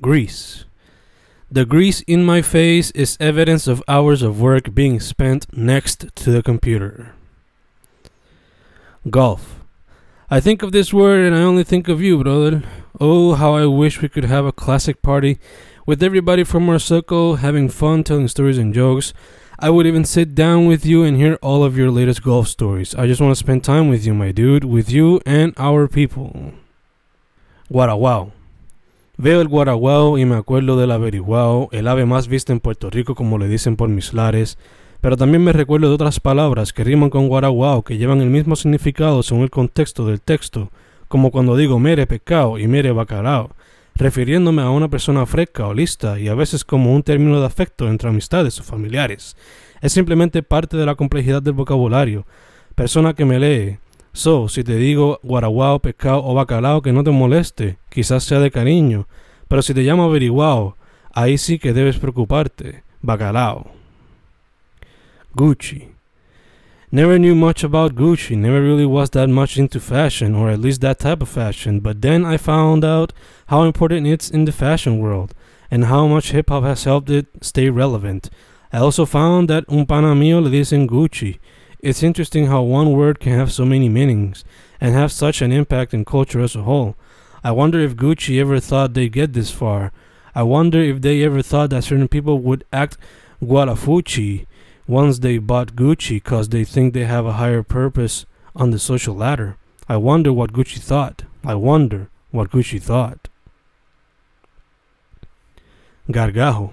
grease. The grease in my face is evidence of hours of work being spent next to the computer. Golf. I think of this word and I only think of you, brother. Oh, how I wish we could have a classic party with everybody from our circle having fun telling stories and jokes. I would even sit down with you and hear all of your latest golf stories. I just want to spend time with you, my dude, with you and our people. Guaraguao. Veo el guaraguao y me acuerdo del averiguao, el ave más vista en Puerto Rico como le dicen por mis lares, pero también me recuerdo de otras palabras que riman con guaraguao que llevan el mismo significado según el contexto del texto, como cuando digo mere pecado y mere bacalao, refiriéndome a una persona fresca o lista y a veces como un término de afecto entre amistades o familiares. Es simplemente parte de la complejidad del vocabulario. Persona que me lee, So, si te digo guaraguao, pescado o bacalao, que no te moleste, quizás sea de cariño, pero si te llamo averiguao, ahí sí que debes preocuparte. Bacalao. Gucci. Never knew much about Gucci, never really was that much into fashion, or at least that type of fashion, but then I found out how important it's in the fashion world, and how much hip hop has helped it stay relevant. I also found that un pana mío le dicen Gucci, it's interesting how one word can have so many meanings and have such an impact in culture as a whole. I wonder if Gucci ever thought they'd get this far. I wonder if they ever thought that certain people would act Guarafuchi once they bought Gucci because they think they have a higher purpose on the social ladder. I wonder what Gucci thought. I wonder what Gucci thought. Gargajo.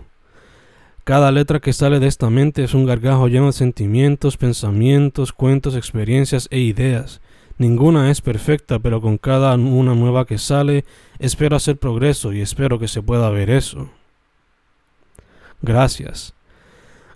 Cada letra que sale de esta mente es un gargajo lleno de sentimientos, pensamientos, cuentos, experiencias e ideas. Ninguna es perfecta, pero con cada una nueva que sale, espero hacer progreso y espero que se pueda ver eso. Gracias.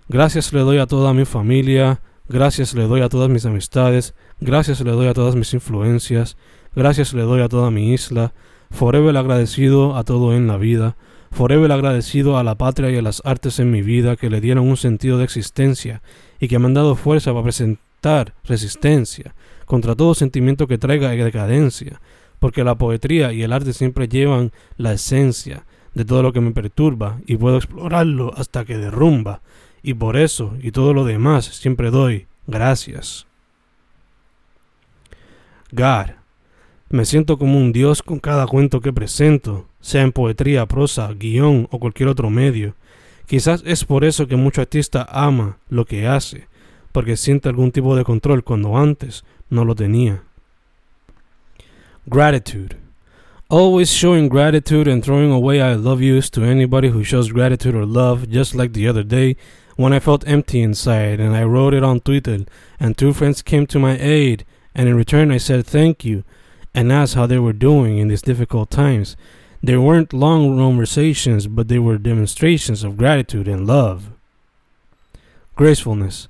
Gracias le doy a toda mi familia, gracias le doy a todas mis amistades, gracias le doy a todas mis influencias, gracias le doy a toda mi isla, forever agradecido a todo en la vida, Forever agradecido a la patria y a las artes en mi vida que le dieron un sentido de existencia y que me han dado fuerza para presentar resistencia contra todo sentimiento que traiga decadencia, porque la poetría y el arte siempre llevan la esencia de todo lo que me perturba y puedo explorarlo hasta que derrumba, y por eso y todo lo demás siempre doy gracias. God, me siento como un dios con cada cuento que presento, sea en poetría, prosa, guion o cualquier otro medio. Quizás es por eso que mucho artista ama lo que hace, porque siente algún tipo de control cuando antes no lo tenía. Gratitude. Always showing gratitude and throwing away I love yous to anybody who shows gratitude or love, just like the other day when I felt empty inside and I wrote it on Twitter and two friends came to my aid and in return I said thank you and asked how they were doing in these difficult times. They weren't long conversations, but they were demonstrations of gratitude and love. Gracefulness.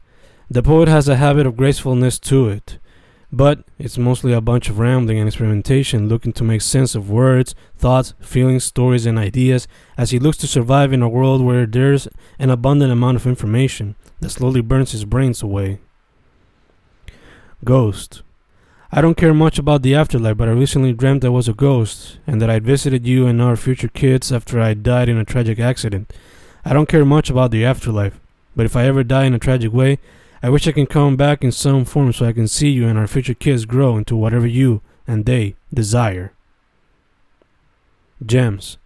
The poet has a habit of gracefulness to it, but it's mostly a bunch of rambling and experimentation looking to make sense of words, thoughts, feelings, stories, and ideas as he looks to survive in a world where there's an abundant amount of information that slowly burns his brains away. Ghost. I don't care much about the afterlife, but I recently dreamt I was a ghost and that I'd visited you and our future kids after I died in a tragic accident. I don't care much about the afterlife, but if I ever die in a tragic way, I wish I can come back in some form so I can see you and our future kids grow into whatever you and they desire. Gems.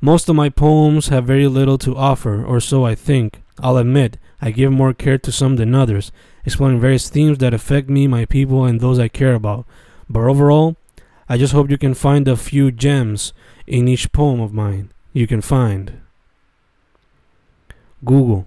Most of my poems have very little to offer, or so I think. I'll admit, I give more care to some than others, exploring various themes that affect me, my people, and those I care about. But overall, I just hope you can find a few gems in each poem of mine you can find. Google.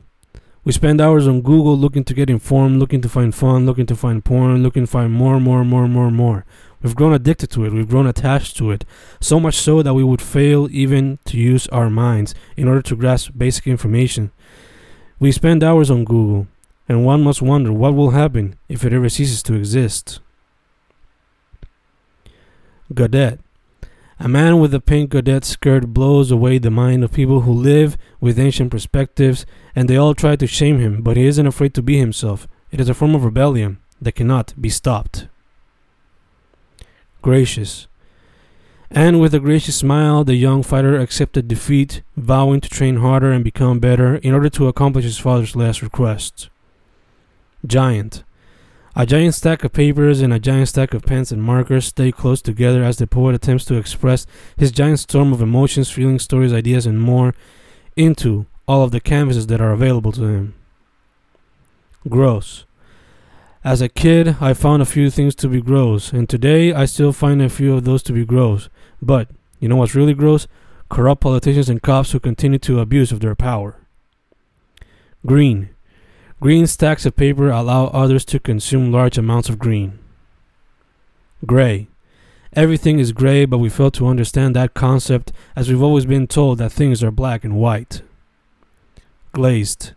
We spend hours on Google looking to get informed, looking to find fun, looking to find porn, looking to find more, more, more, more, more. We've grown addicted to it, we've grown attached to it, so much so that we would fail even to use our minds in order to grasp basic information. We spend hours on Google, and one must wonder what will happen if it ever ceases to exist. Godet. A man with a pink godet skirt blows away the mind of people who live with ancient perspectives, and they all try to shame him, but he isn't afraid to be himself. It is a form of rebellion that cannot be stopped. Gracious. And with a gracious smile, the young fighter accepted defeat, vowing to train harder and become better in order to accomplish his father's last request. Giant. A giant stack of papers and a giant stack of pens and markers stay close together as the poet attempts to express his giant storm of emotions, feelings, stories, ideas, and more into all of the canvases that are available to him. Gross. As a kid, I found a few things to be gross, and today I still find a few of those to be gross. But, you know what's really gross? Corrupt politicians and cops who continue to abuse of their power. Green. Green stacks of paper allow others to consume large amounts of green. Gray. Everything is gray, but we fail to understand that concept as we've always been told that things are black and white. Glazed.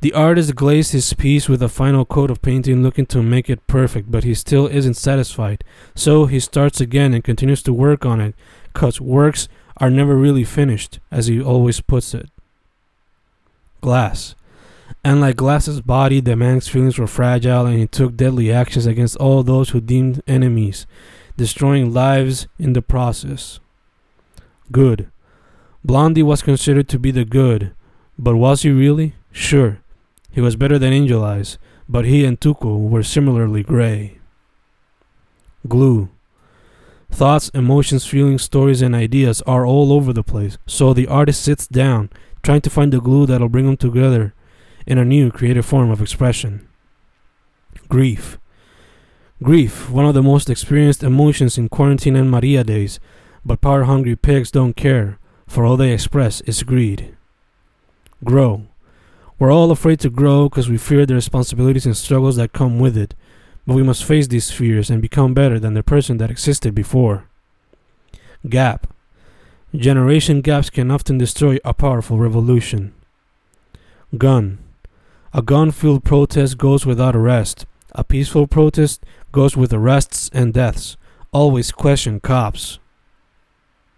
The artist glazed his piece with a final coat of painting, looking to make it perfect, but he still isn't satisfied. So he starts again and continues to work on it, because works are never really finished, as he always puts it. Glass. And like Glass's body, the man's feelings were fragile, and he took deadly actions against all those who deemed enemies, destroying lives in the process. Good. Blondie was considered to be the good, but was he really? Sure, he was better than Angel Eyes, but he and Tuco were similarly gray. Glue. Thoughts, emotions, feelings, stories, and ideas are all over the place, so the artist sits down, trying to find the glue that'll bring them together in a new creative form of expression. Grief. Grief, one of the most experienced emotions in quarantine and Maria days, but power hungry pigs don't care, for all they express is greed. Grow. We're all afraid to grow because we fear the responsibilities and struggles that come with it, but we must face these fears and become better than the person that existed before. Gap. Generation gaps can often destroy a powerful revolution. Gun. A gun filled protest goes without arrest. A peaceful protest goes with arrests and deaths. Always question cops.